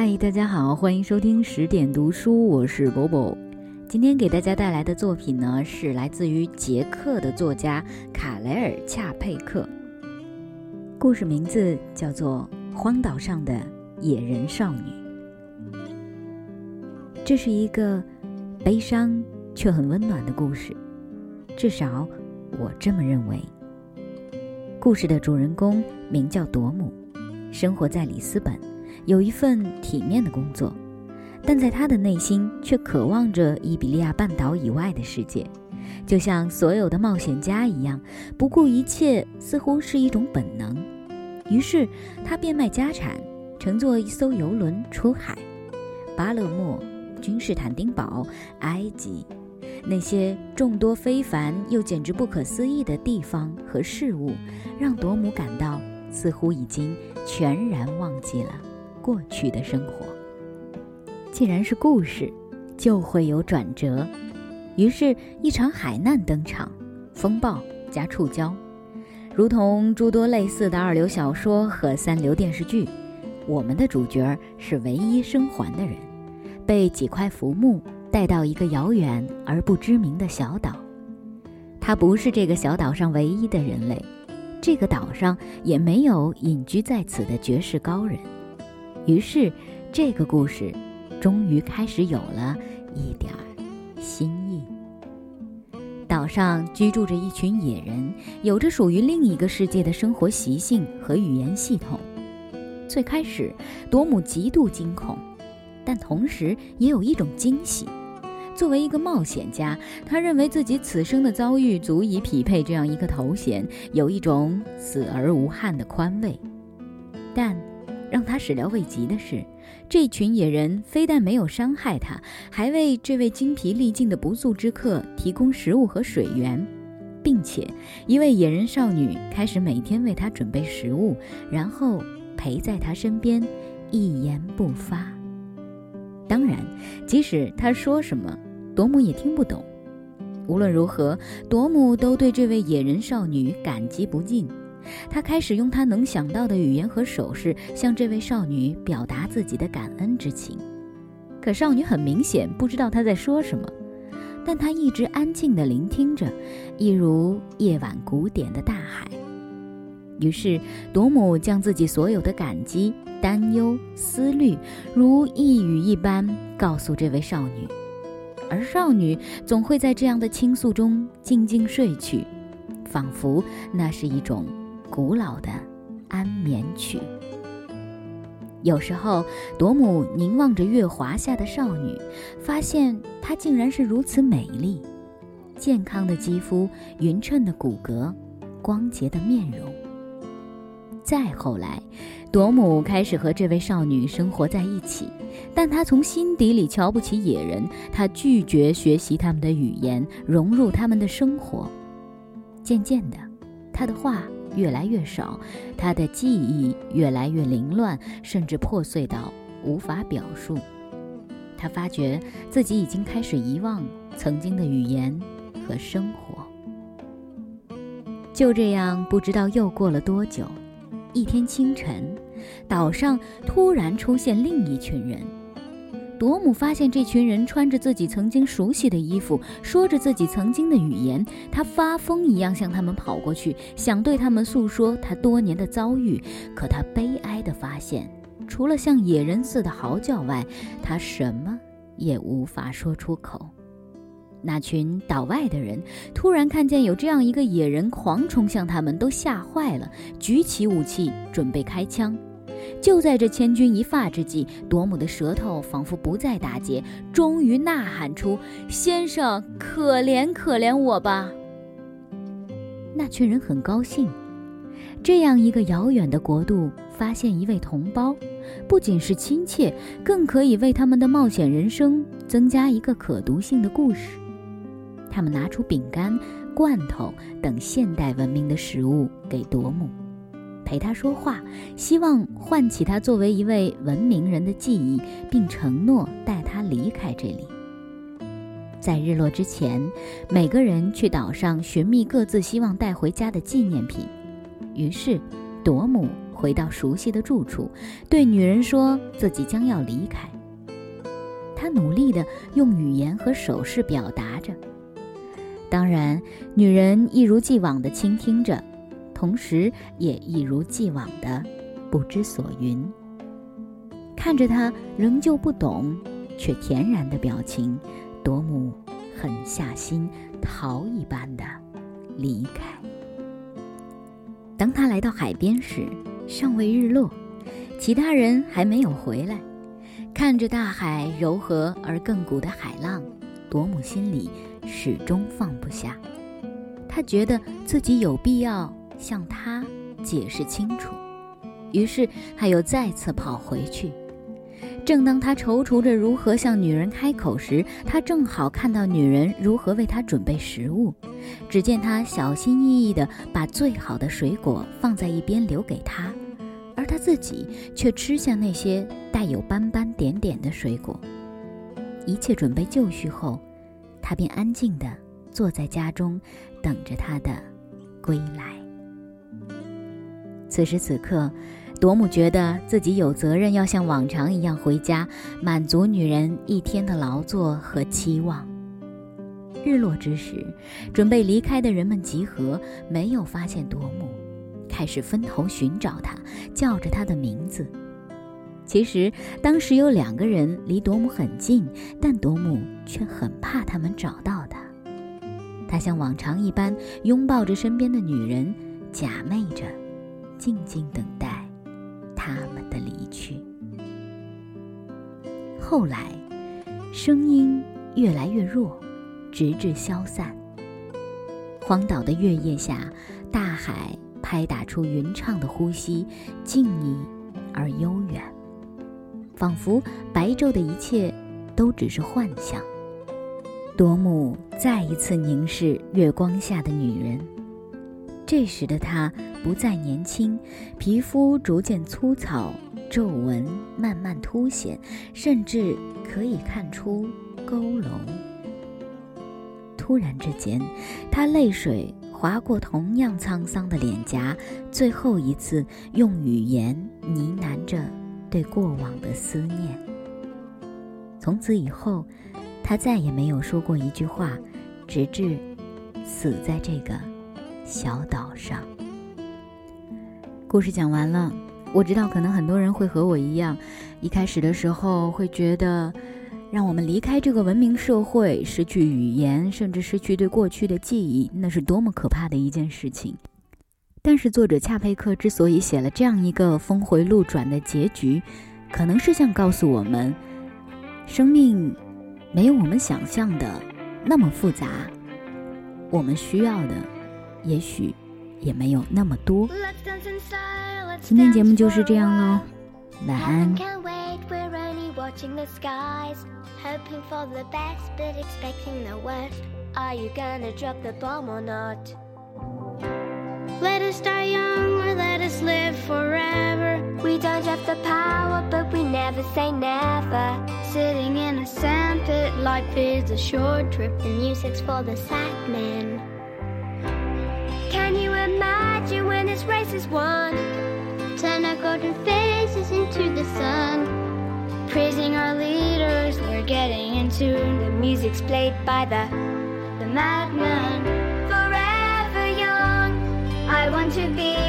嗨，大家好，欢迎收听十点读书，我是波波。今天给大家带来的作品呢，是来自于捷克的作家卡莱尔·恰佩克。故事名字叫做《荒岛上的野人少女》。这是一个悲伤却很温暖的故事，至少我这么认为。故事的主人公名叫朵姆，生活在里斯本。有一份体面的工作，但在他的内心却渴望着伊比利亚半岛以外的世界，就像所有的冒险家一样，不顾一切似乎是一种本能。于是他变卖家产，乘坐一艘游轮出海。巴勒莫、君士坦丁堡、埃及，那些众多非凡又简直不可思议的地方和事物，让朵姆感到似乎已经全然忘记了。过去的生活，既然是故事，就会有转折。于是，一场海难登场，风暴加触礁，如同诸多类似的二流小说和三流电视剧。我们的主角是唯一生还的人，被几块浮木带到一个遥远而不知名的小岛。他不是这个小岛上唯一的人类，这个岛上也没有隐居在此的绝世高人。于是，这个故事终于开始有了一点儿新意。岛上居住着一群野人，有着属于另一个世界的生活习性和语言系统。最开始，多姆极度惊恐，但同时也有一种惊喜。作为一个冒险家，他认为自己此生的遭遇足以匹配这样一个头衔，有一种死而无憾的宽慰。但。让他始料未及的是，这群野人非但没有伤害他，还为这位精疲力尽的不速之客提供食物和水源，并且一位野人少女开始每天为他准备食物，然后陪在他身边，一言不发。当然，即使他说什么，朵姆也听不懂。无论如何，朵姆都对这位野人少女感激不尽。他开始用他能想到的语言和手势向这位少女表达自己的感恩之情，可少女很明显不知道他在说什么，但她一直安静地聆听着，一如夜晚古典的大海。于是，朵姆将自己所有的感激、担忧、思虑，如一语一般告诉这位少女，而少女总会在这样的倾诉中静静睡去，仿佛那是一种。古老的安眠曲。有时候，朵姆凝望着月华下的少女，发现她竟然是如此美丽，健康的肌肤，匀称的骨骼，光洁的面容。再后来，朵姆开始和这位少女生活在一起，但他从心底里瞧不起野人，他拒绝学习他们的语言，融入他们的生活。渐渐的，他的话。越来越少，他的记忆越来越凌乱，甚至破碎到无法表述。他发觉自己已经开始遗忘曾经的语言和生活。就这样，不知道又过了多久，一天清晨，岛上突然出现另一群人。朵姆发现这群人穿着自己曾经熟悉的衣服，说着自己曾经的语言。他发疯一样向他们跑过去，想对他们诉说他多年的遭遇。可他悲哀地发现，除了像野人似的嚎叫外，他什么也无法说出口。那群岛外的人突然看见有这样一个野人狂冲向他们，都吓坏了，举起武器准备开枪。就在这千钧一发之际，朵姆的舌头仿佛不再打结，终于呐喊出：“先生，可怜可怜我吧！”那群人很高兴，这样一个遥远的国度发现一位同胞，不仅是亲切，更可以为他们的冒险人生增加一个可读性的故事。他们拿出饼干、罐头等现代文明的食物给朵姆。陪他说话，希望唤起他作为一位文明人的记忆，并承诺带他离开这里。在日落之前，每个人去岛上寻觅各自希望带回家的纪念品。于是，朵姆回到熟悉的住处，对女人说自己将要离开。他努力地用语言和手势表达着，当然，女人一如既往地倾听着，同时也一如既往的不知所云。看着他仍旧不懂，却恬然的表情，朵母狠下心逃一般的离开。当他来到海边时，尚未日落，其他人还没有回来。看着大海柔和而亘古的海浪，朵姆心里始终放不下。他觉得自己有必要向他解释清楚，于是他又再次跑回去。正当他踌躇着如何向女人开口时，他正好看到女人如何为他准备食物。只见他小心翼翼地把最好的水果放在一边留给他，而他自己却吃下那些带有斑斑点点的水果。一切准备就绪后，他便安静地坐在家中，等着他的归来。此时此刻。朵姆觉得自己有责任要像往常一样回家，满足女人一天的劳作和期望。日落之时，准备离开的人们集合，没有发现朵姆，开始分头寻找他，叫着他的名字。其实当时有两个人离朵姆很近，但朵姆却很怕他们找到他。他像往常一般拥抱着身边的女人，假寐着，静静等待。他们的离去。后来，声音越来越弱，直至消散。荒岛的月夜下，大海拍打出匀畅的呼吸，静谧而悠远，仿佛白昼的一切都只是幻象。多姆再一次凝视月光下的女人，这时的她。不再年轻，皮肤逐渐粗糙，皱纹慢慢凸显，甚至可以看出佝偻。突然之间，他泪水划过同样沧桑的脸颊，最后一次用语言呢喃着对过往的思念。从此以后，他再也没有说过一句话，直至死在这个小岛上。故事讲完了，我知道可能很多人会和我一样，一开始的时候会觉得，让我们离开这个文明社会，失去语言，甚至失去对过去的记忆，那是多么可怕的一件事情。但是作者恰佩克之所以写了这样一个峰回路转的结局，可能是想告诉我们，生命没有我们想象的那么复杂，我们需要的，也许。也没有那么多。今天节目就是这样喽，晚安。watching the skies, hoping for the best but expecting the worst. Are you gonna drop the bomb or not? Let us die young or let us live forever. We don't have the power, but we never say never. Sitting in a sandpit, life is a short trip. The music's for the sad men. You when this race is won? Turn our golden faces into the sun. Praising our leaders, we're getting in tune. the music's played by the the madman. Forever young, I want to be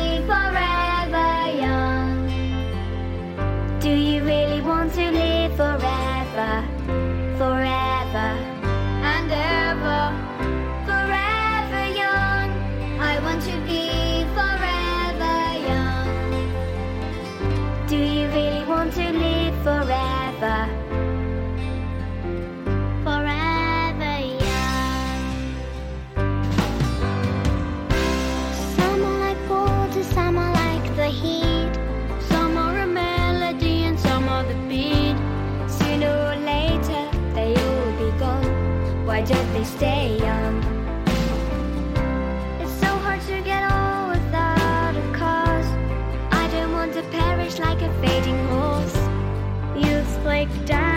like dad.